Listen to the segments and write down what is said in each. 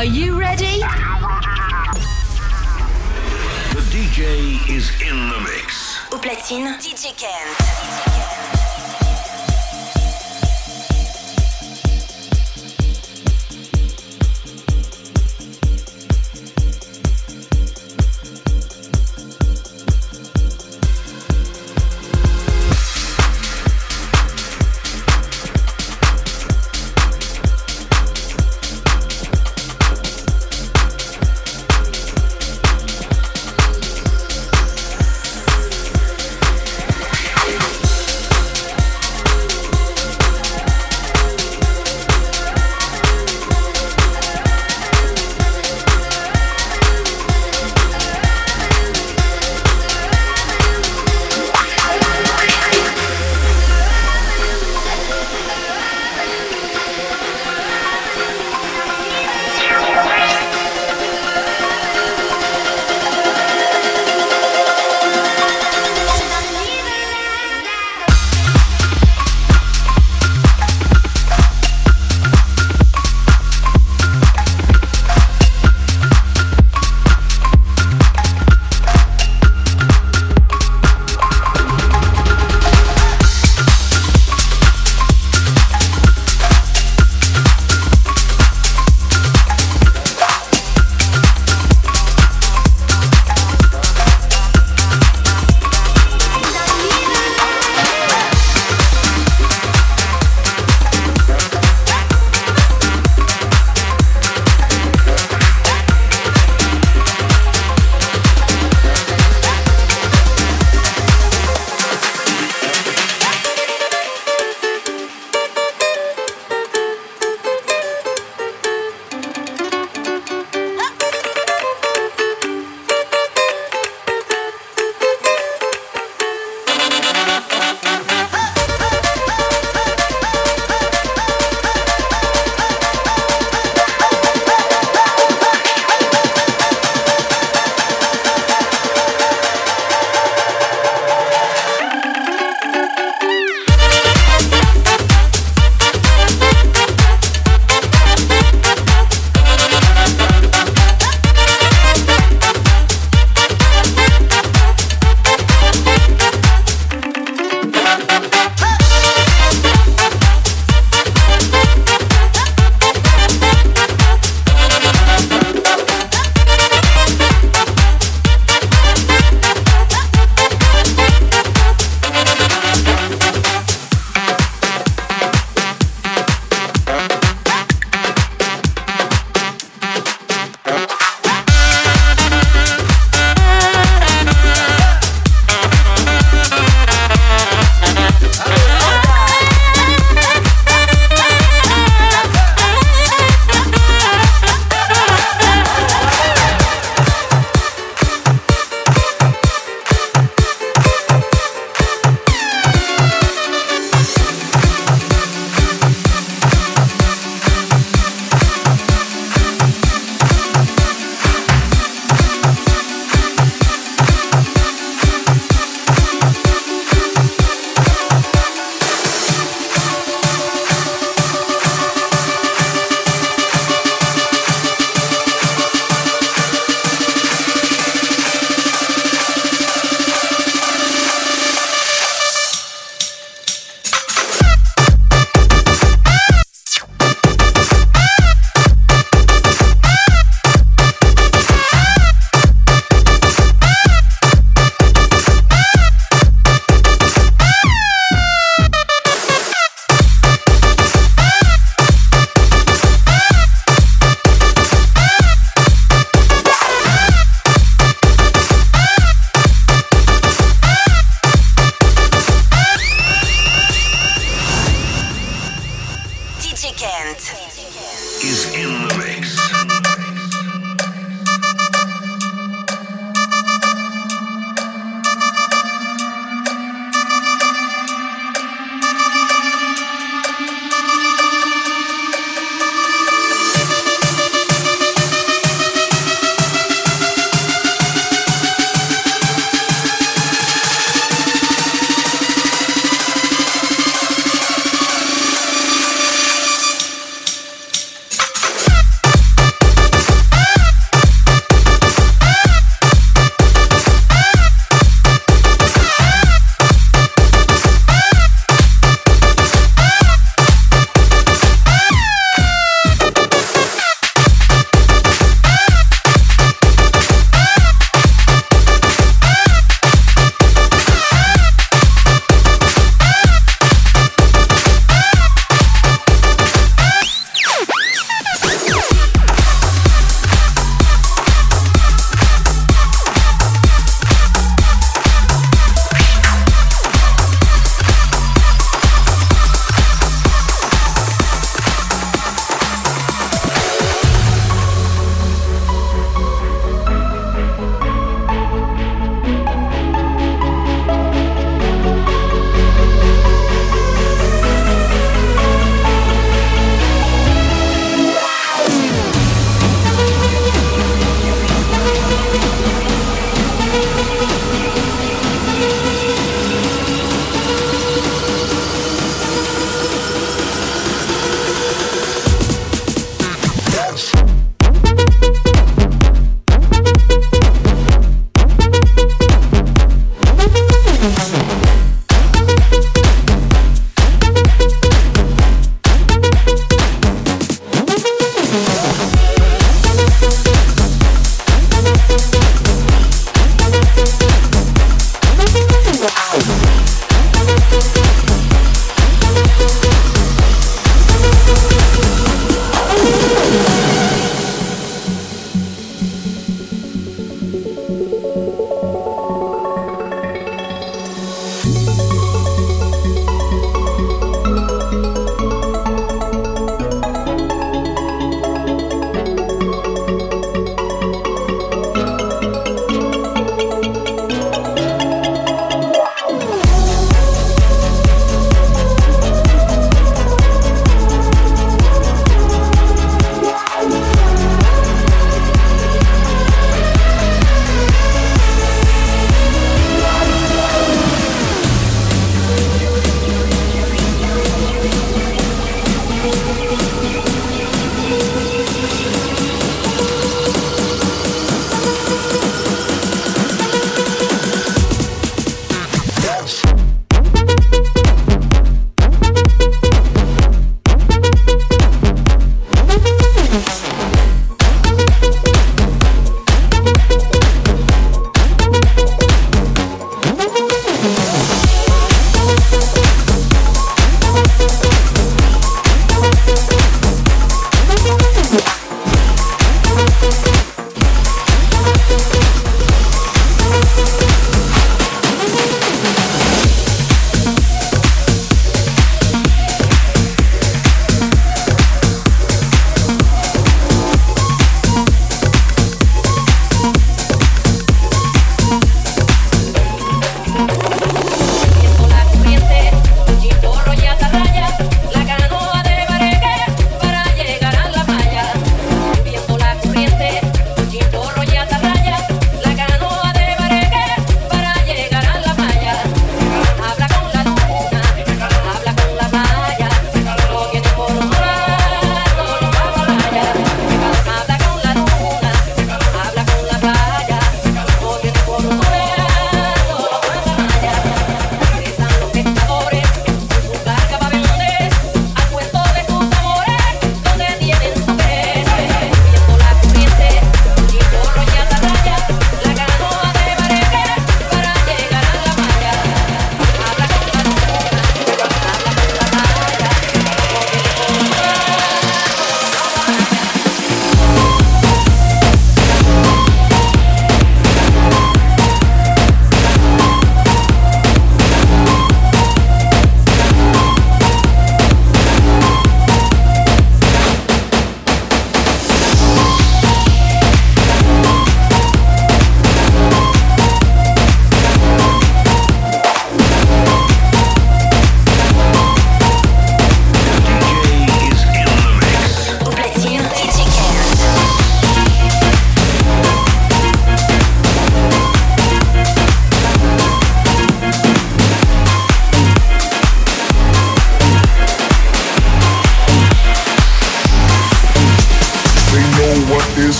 Are you ready? The DJ is in the mix. Au platine, DJ Kent.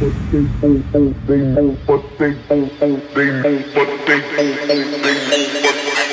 but they own, they own, but they own, they own, but they own, own, they own, but they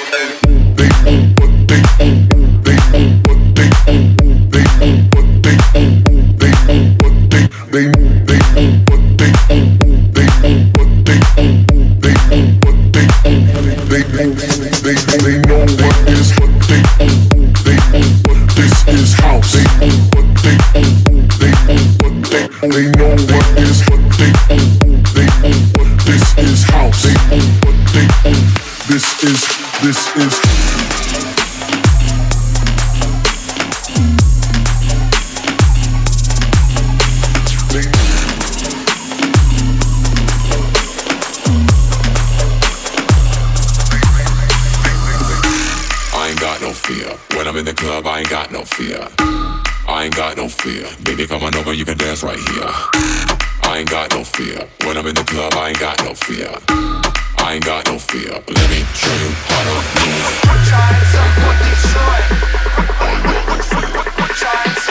club, I ain't got no fear. I ain't got no fear. Let me show you how to move. We're trying some for Detroit. I ain't got no fear. We're trying some for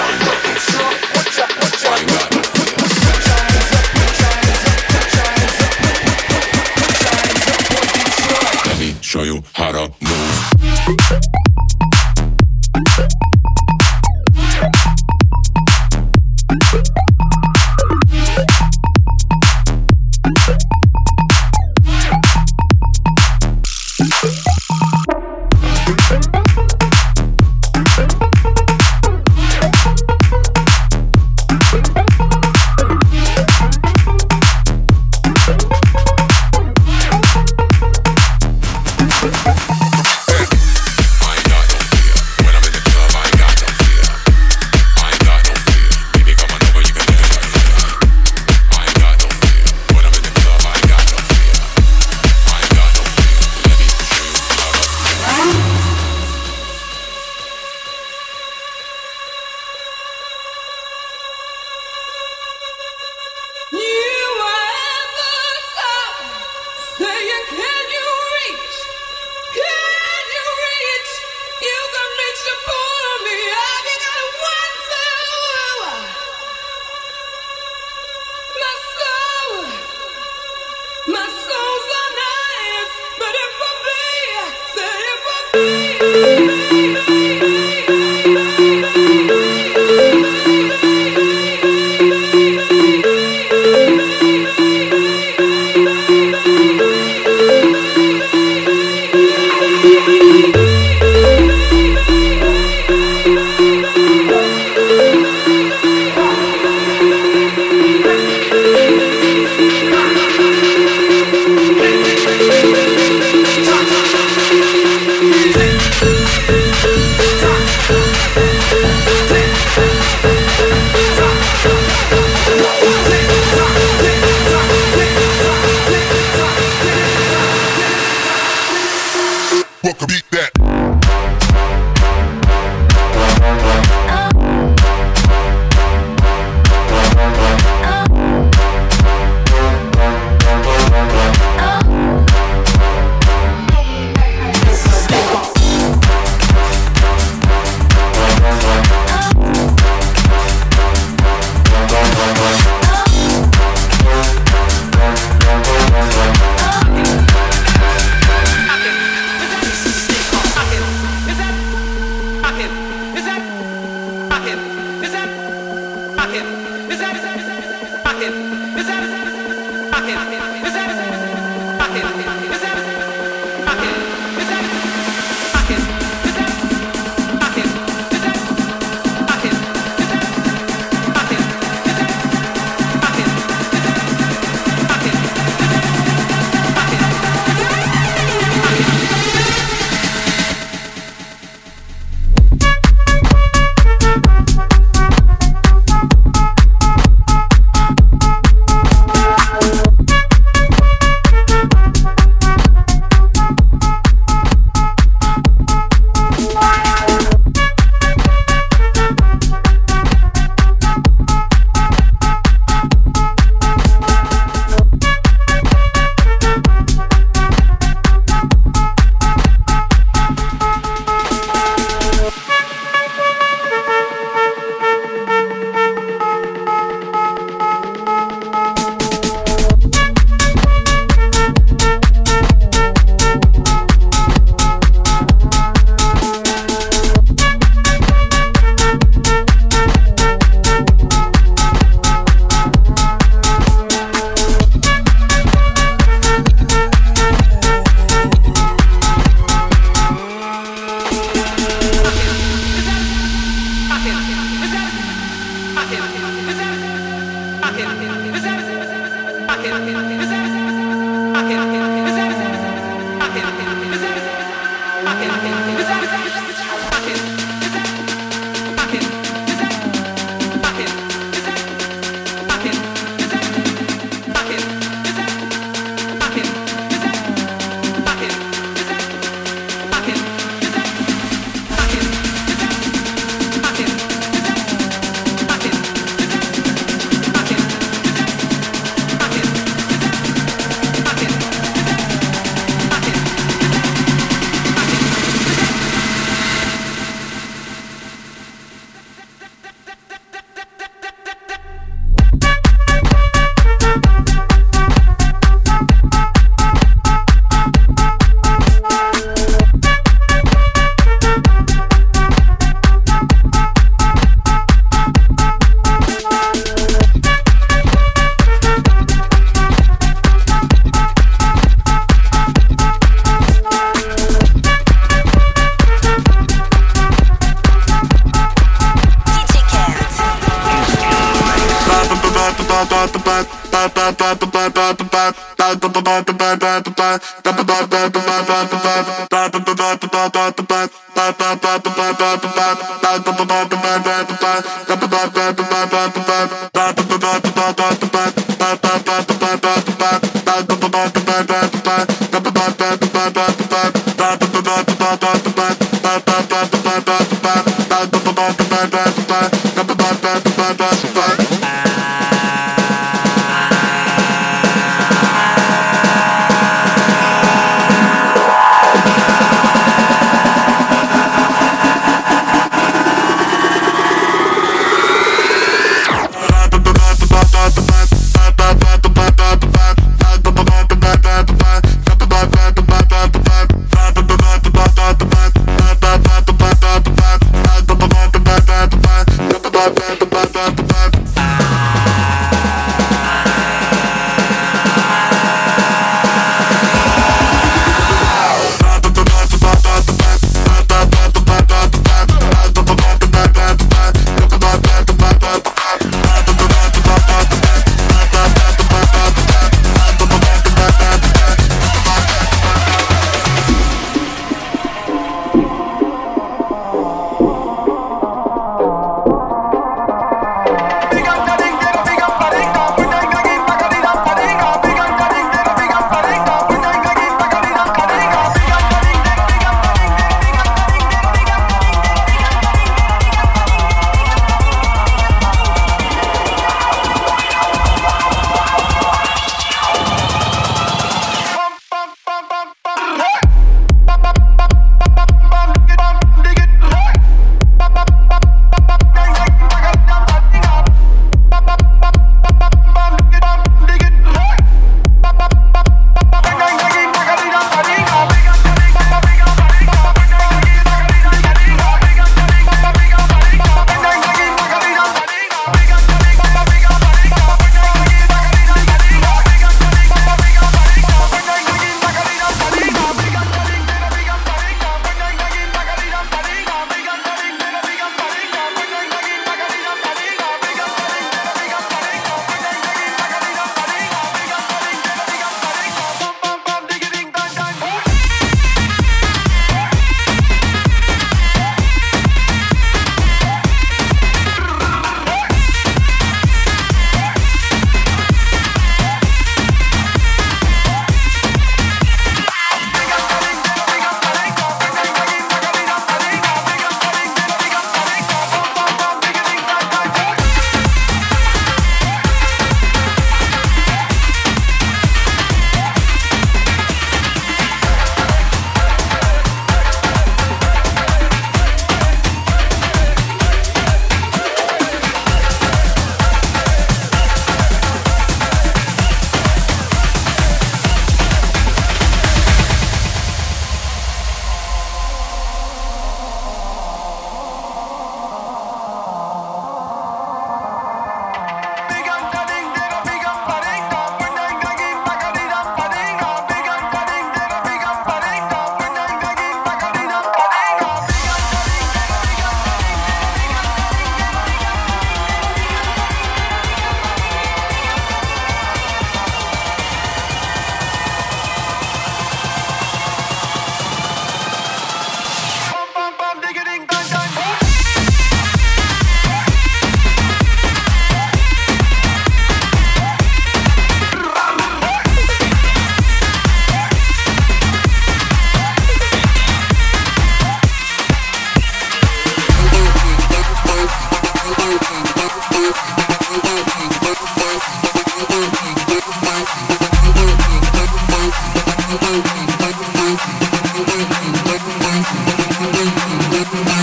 Bye.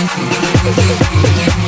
Yeah, yeah, yeah.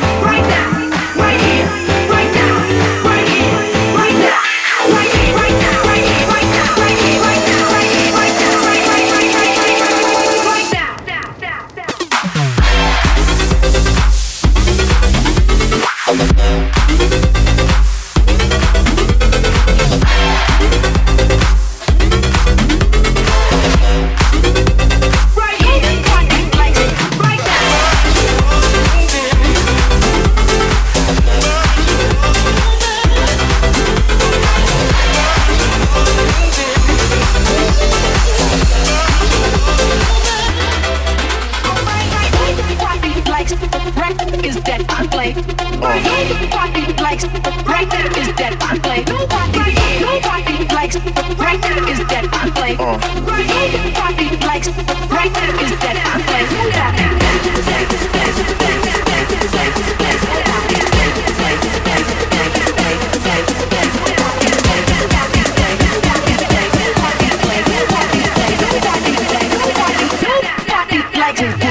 travel.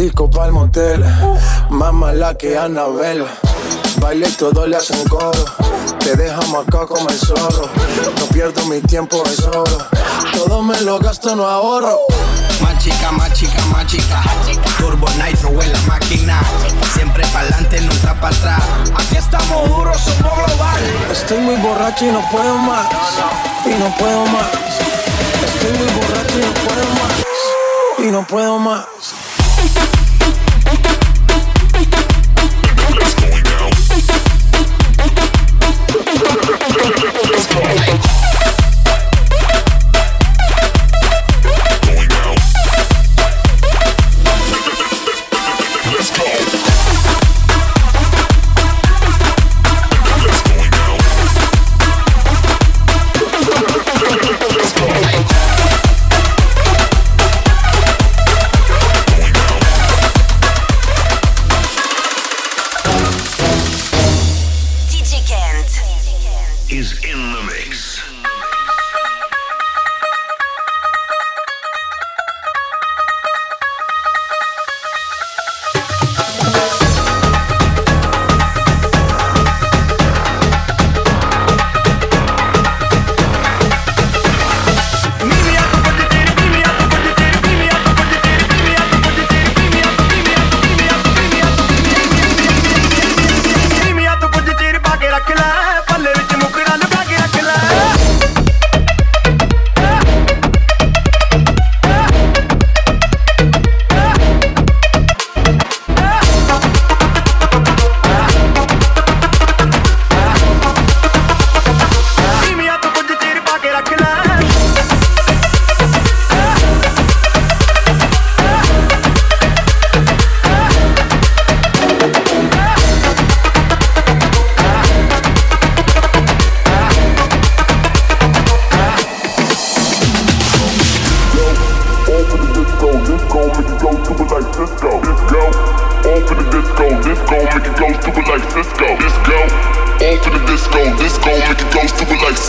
Disco pa'l motel, más mala que Anabel. baila y todo le hacen coro. Te deja marcado como el zorro. No pierdo mi tiempo, es oro. Todo me lo gasto, no ahorro. Más chica, más chica, más chica. Turbo Nitro en la máquina. Siempre pa'lante, nunca para atrás. Aquí estamos duros, somos global. Estoy muy borracho y no puedo más. Y no puedo más. Estoy muy borracho y no puedo más. Y no puedo más.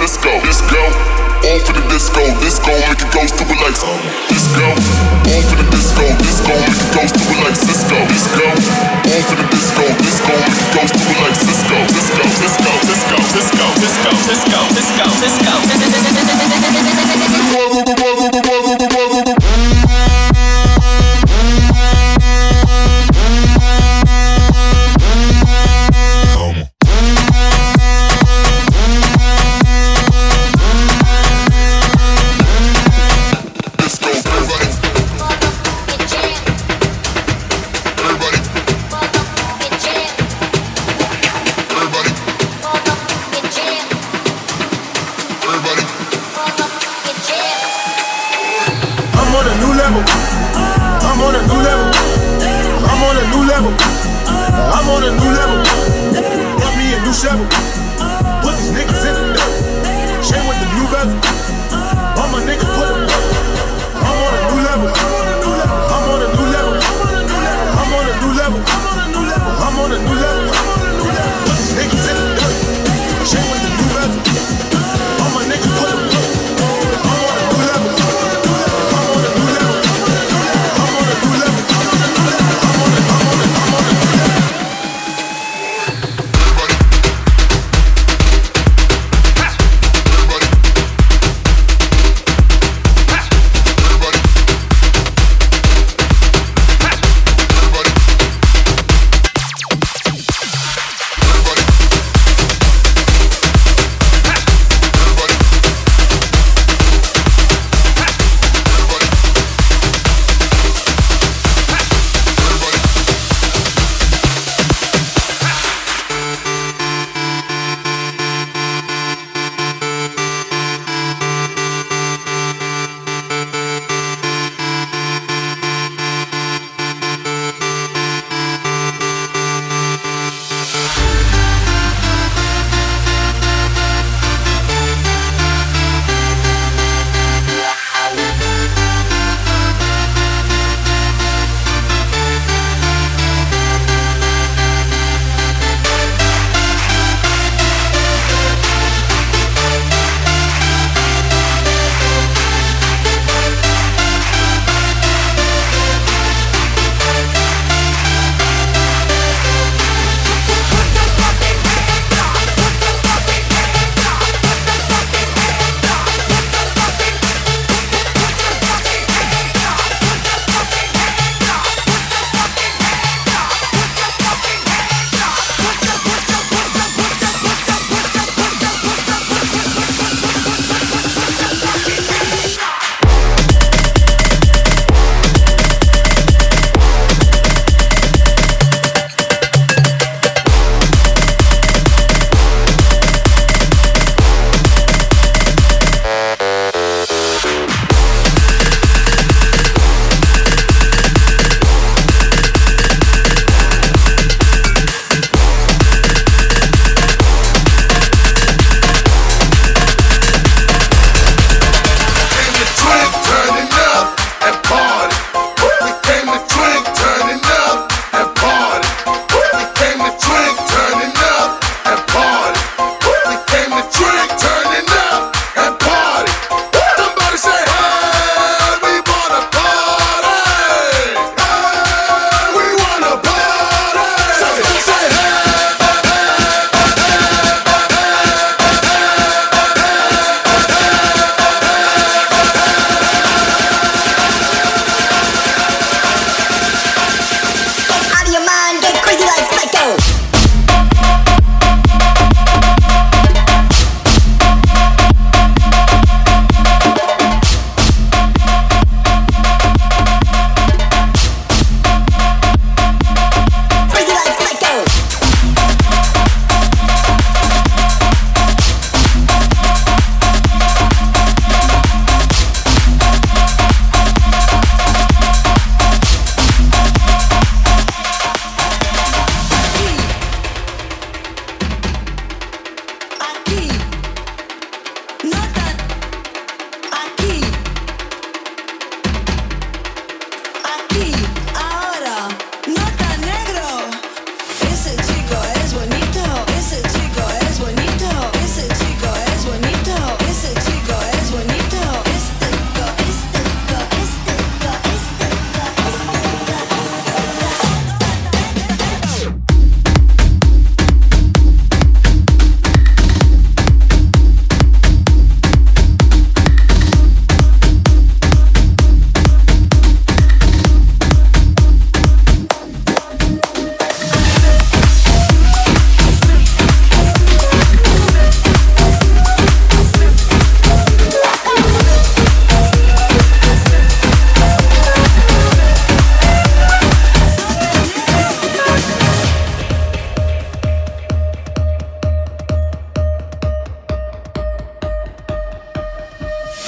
Francisco.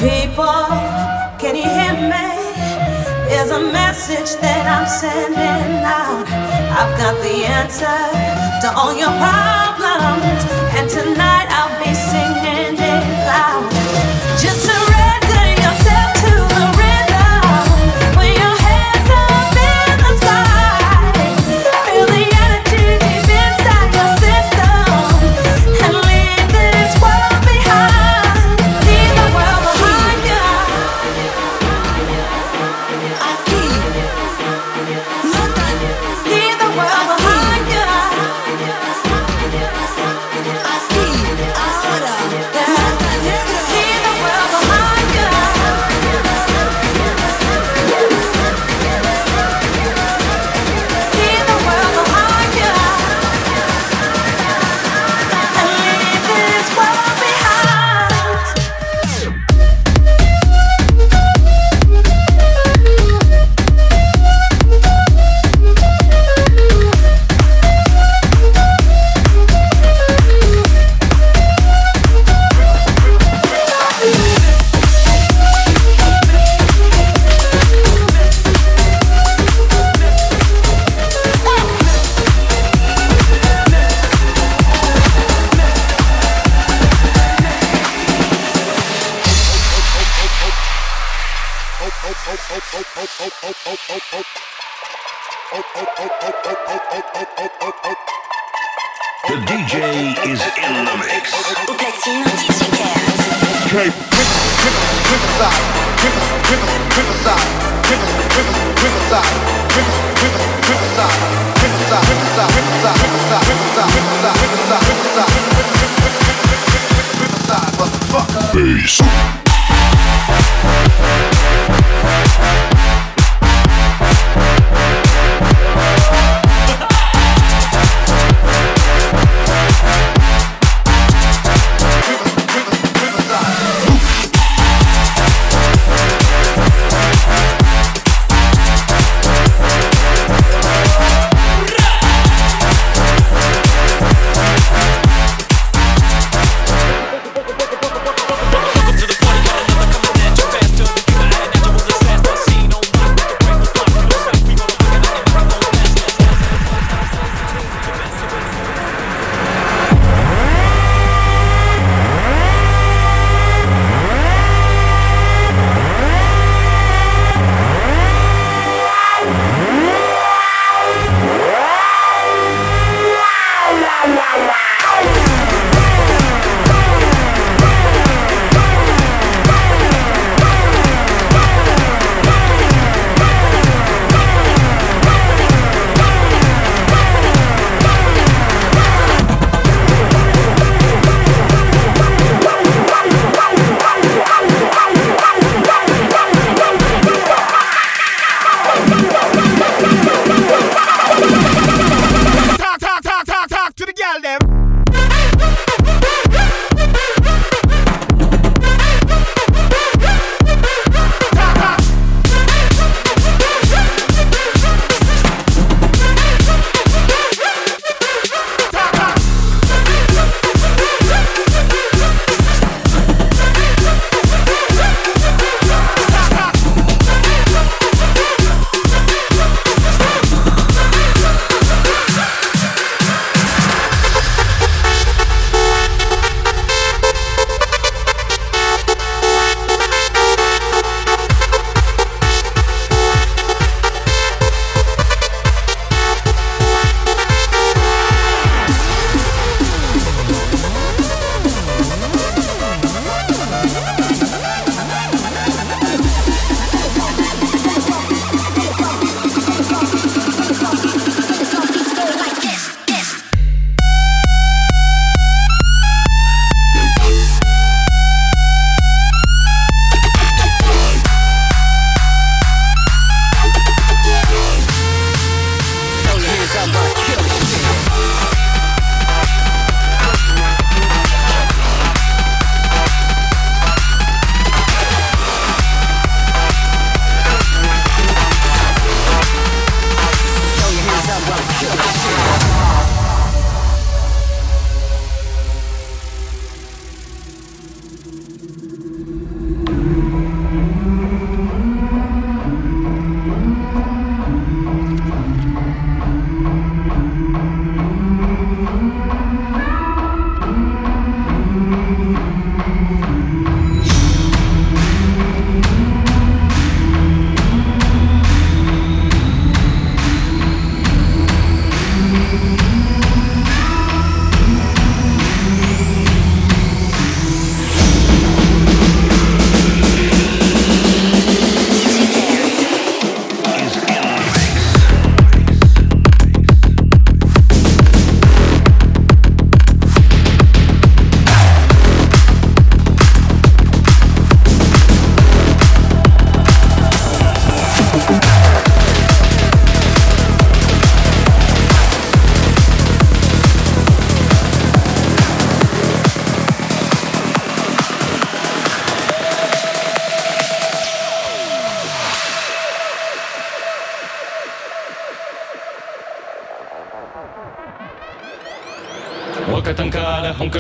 People, can you hear me? There's a message that I'm sending out. I've got the answer to all your problems, and tonight The DJ is in the mix. The party.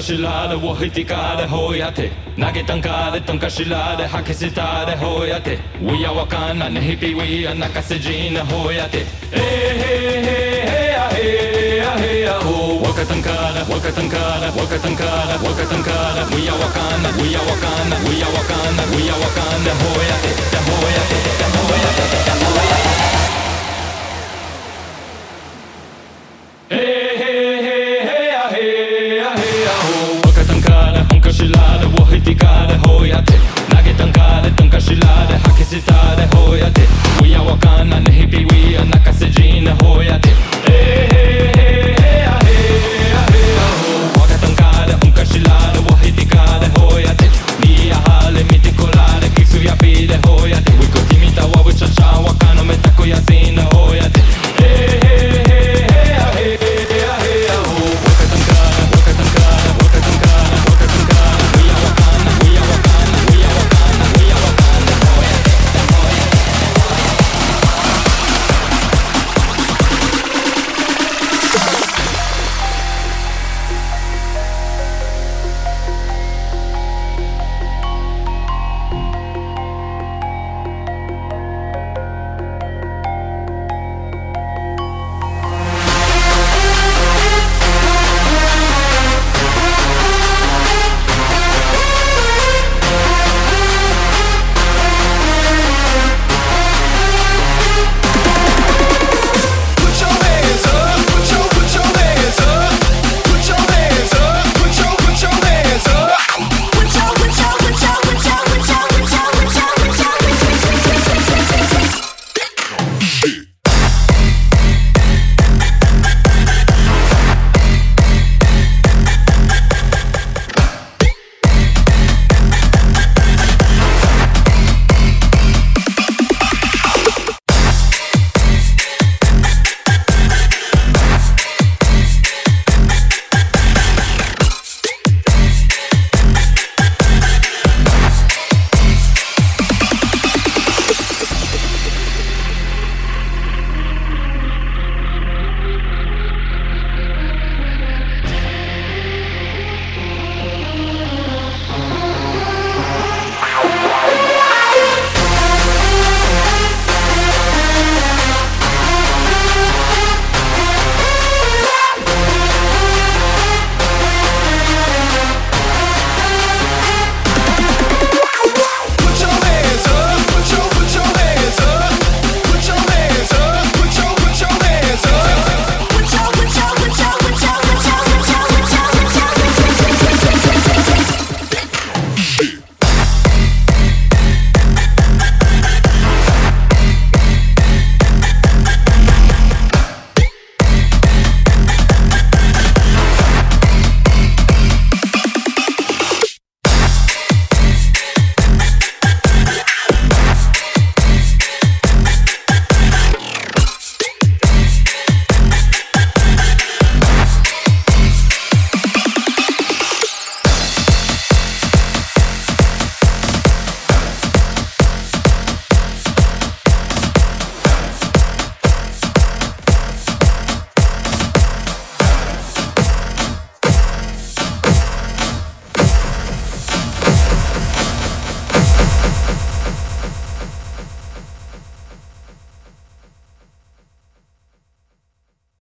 しらでを引きかでほやて投げたんかでとんかしらで吐き捨たでほやて We are わかんなねひぴ We are 泣かせじなほやてえへへへやへやへやほわかたんかでわかたんかでわかたんかでわかたんかで We are わかんな We are わかんな We are わかんな We are わかんなほやてだほやてだほやてだほやて hoyate Nage tanka de tanka shila de haki sita de hoyate Uya